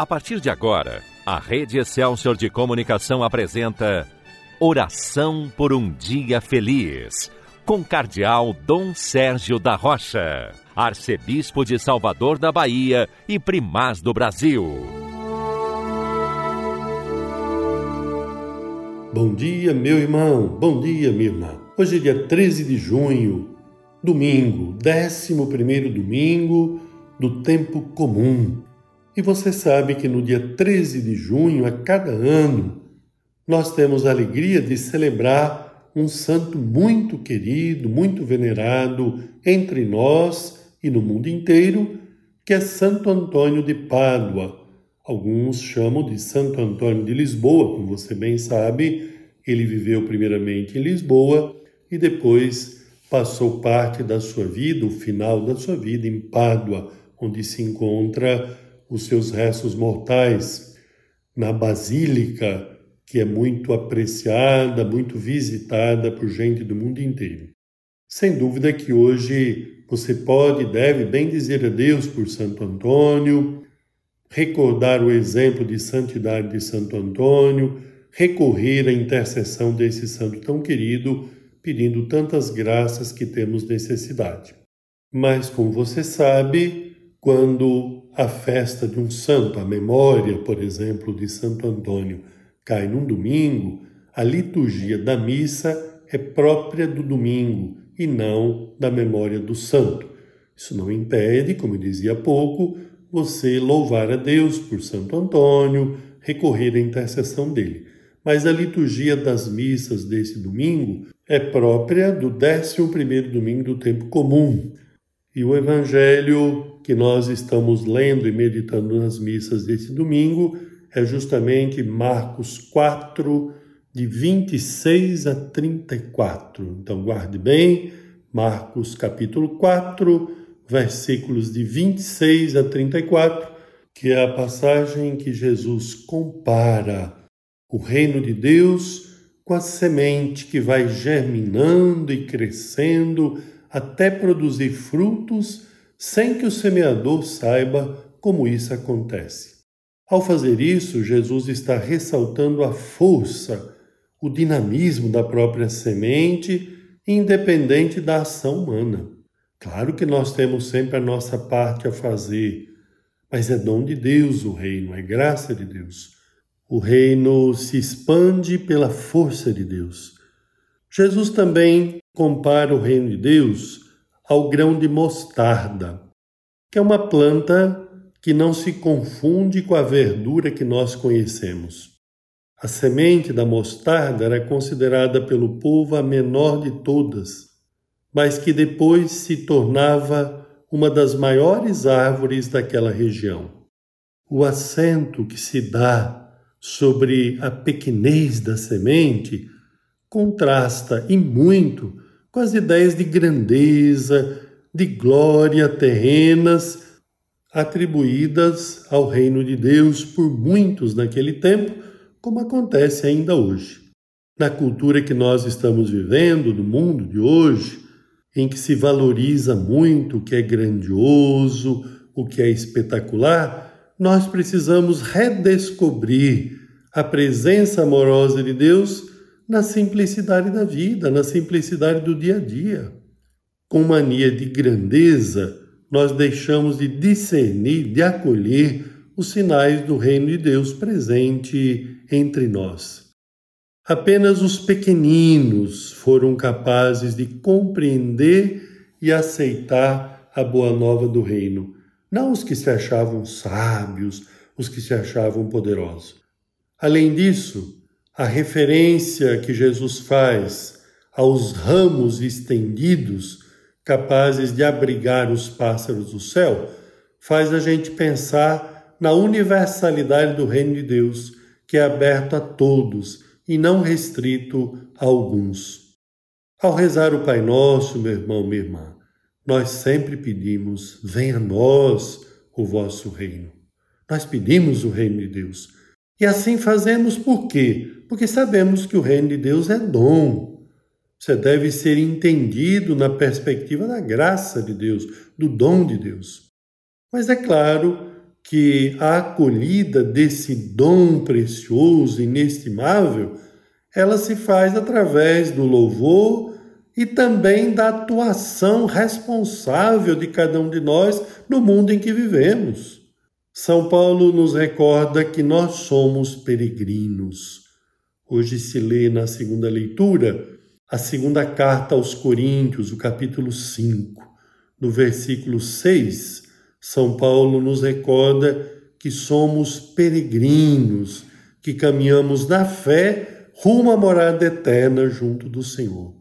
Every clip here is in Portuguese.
A partir de agora, a Rede Excelsior de Comunicação apresenta Oração por um Dia Feliz, com Cardeal Dom Sérgio da Rocha, Arcebispo de Salvador da Bahia e Primaz do Brasil. Bom dia, meu irmão, bom dia, minha irmã. Hoje é dia 13 de junho, domingo, 11 domingo do tempo comum. E você sabe que no dia 13 de junho, a cada ano, nós temos a alegria de celebrar um santo muito querido, muito venerado entre nós e no mundo inteiro, que é Santo Antônio de Pádua. Alguns chamam de Santo Antônio de Lisboa, como você bem sabe, ele viveu primeiramente em Lisboa e depois passou parte da sua vida, o final da sua vida, em Pádua, onde se encontra os seus restos mortais na Basílica, que é muito apreciada, muito visitada por gente do mundo inteiro. Sem dúvida que hoje você pode e deve bem dizer a Deus por Santo Antônio, recordar o exemplo de santidade de Santo Antônio, recorrer à intercessão desse santo tão querido, pedindo tantas graças que temos necessidade. Mas, como você sabe, quando a festa de um santo, a memória, por exemplo, de Santo Antônio, cai num domingo, a liturgia da missa é própria do domingo e não da memória do santo. Isso não impede, como eu dizia há pouco, você louvar a Deus por Santo Antônio, recorrer à intercessão dele. Mas a liturgia das missas desse domingo é própria do 11 domingo do tempo comum. E o evangelho que nós estamos lendo e meditando nas missas desse domingo é justamente Marcos 4, de 26 a 34. Então, guarde bem, Marcos capítulo 4, versículos de 26 a 34, que é a passagem em que Jesus compara o reino de Deus com a semente que vai germinando e crescendo até produzir frutos sem que o semeador saiba como isso acontece. Ao fazer isso, Jesus está ressaltando a força, o dinamismo da própria semente, independente da ação humana. Claro que nós temos sempre a nossa parte a fazer, mas é dom de Deus o reino, é graça de Deus. O reino se expande pela força de Deus. Jesus também compara o reino de Deus ao grão de mostarda, que é uma planta que não se confunde com a verdura que nós conhecemos. A semente da mostarda era considerada pelo povo a menor de todas, mas que depois se tornava uma das maiores árvores daquela região. O acento que se dá sobre a pequenez da semente contrasta e muito com as ideias de grandeza, de glória terrenas atribuídas ao reino de Deus por muitos naquele tempo, como acontece ainda hoje. Na cultura que nós estamos vivendo, no mundo de hoje, em que se valoriza muito o que é grandioso, o que é espetacular, nós precisamos redescobrir a presença amorosa de Deus na simplicidade da vida, na simplicidade do dia a dia. Com mania de grandeza, nós deixamos de discernir, de acolher os sinais do reino de Deus presente entre nós. Apenas os pequeninos foram capazes de compreender e aceitar a boa nova do reino, não os que se achavam sábios, os que se achavam poderosos. Além disso, a referência que Jesus faz aos ramos estendidos, capazes de abrigar os pássaros do céu, faz a gente pensar na universalidade do reino de Deus, que é aberto a todos e não restrito a alguns. Ao rezar o Pai Nosso, meu irmão, minha irmã, nós sempre pedimos: venha a nós o vosso reino. Nós pedimos o reino de Deus. E assim fazemos por quê? Porque sabemos que o reino de Deus é dom. Você deve ser entendido na perspectiva da graça de Deus, do dom de Deus. Mas é claro que a acolhida desse dom precioso, inestimável, ela se faz através do louvor e também da atuação responsável de cada um de nós no mundo em que vivemos. São Paulo nos recorda que nós somos peregrinos. Hoje se lê na segunda leitura a segunda carta aos Coríntios, o capítulo 5. No versículo 6, São Paulo nos recorda que somos peregrinos, que caminhamos na fé rumo à morada eterna junto do Senhor.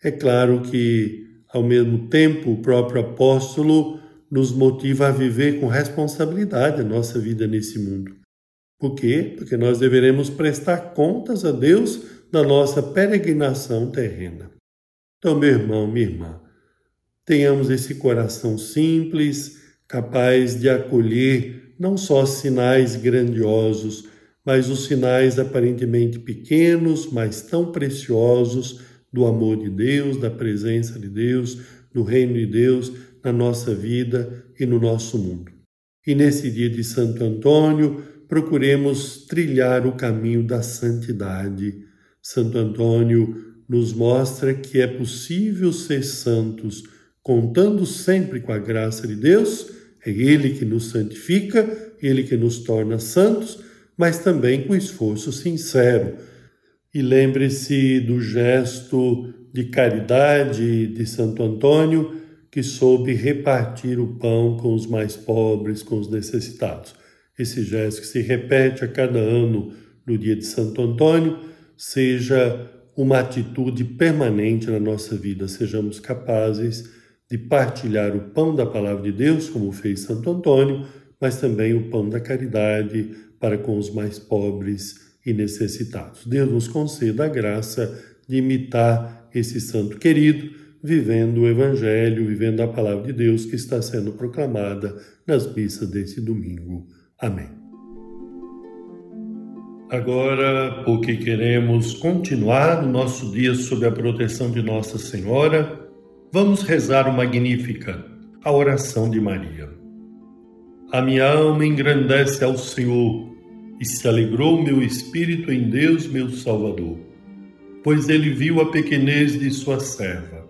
É claro que, ao mesmo tempo, o próprio apóstolo nos motiva a viver com responsabilidade a nossa vida nesse mundo. Por quê? Porque nós deveremos prestar contas a Deus da nossa peregrinação terrena. Então, meu irmão, minha irmã, tenhamos esse coração simples, capaz de acolher não só sinais grandiosos, mas os sinais aparentemente pequenos, mas tão preciosos do amor de Deus, da presença de Deus, do reino de Deus na nossa vida e no nosso mundo. E nesse dia de Santo Antônio, procuremos trilhar o caminho da santidade. Santo Antônio nos mostra que é possível ser santos, contando sempre com a graça de Deus. É Ele que nos santifica, Ele que nos torna santos, mas também com esforço sincero e lembre-se do gesto de caridade de Santo Antônio, que soube repartir o pão com os mais pobres, com os necessitados. Esse gesto que se repete a cada ano no dia de Santo Antônio, seja uma atitude permanente na nossa vida, sejamos capazes de partilhar o pão da palavra de Deus, como fez Santo Antônio, mas também o pão da caridade para com os mais pobres e necessitados. Deus nos conceda a graça de imitar esse santo querido, vivendo o Evangelho, vivendo a palavra de Deus que está sendo proclamada nas missas desse domingo. Amém. Agora, porque queremos continuar o nosso dia sob a proteção de Nossa Senhora, vamos rezar o Magnífica, a oração de Maria. A minha alma engrandece ao Senhor e se alegrou meu espírito em Deus, meu Salvador, pois ele viu a pequenez de sua serva.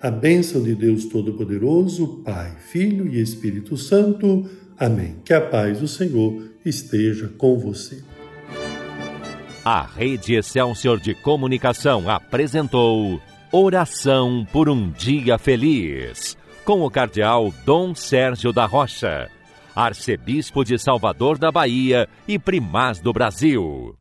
a bênção de Deus Todo-Poderoso, Pai, Filho e Espírito Santo. Amém. Que a paz do Senhor esteja com você. A Rede Excelsior de Comunicação apresentou Oração por um Dia Feliz, com o Cardeal Dom Sérgio da Rocha arcebispo de Salvador da Bahia e primaz do Brasil.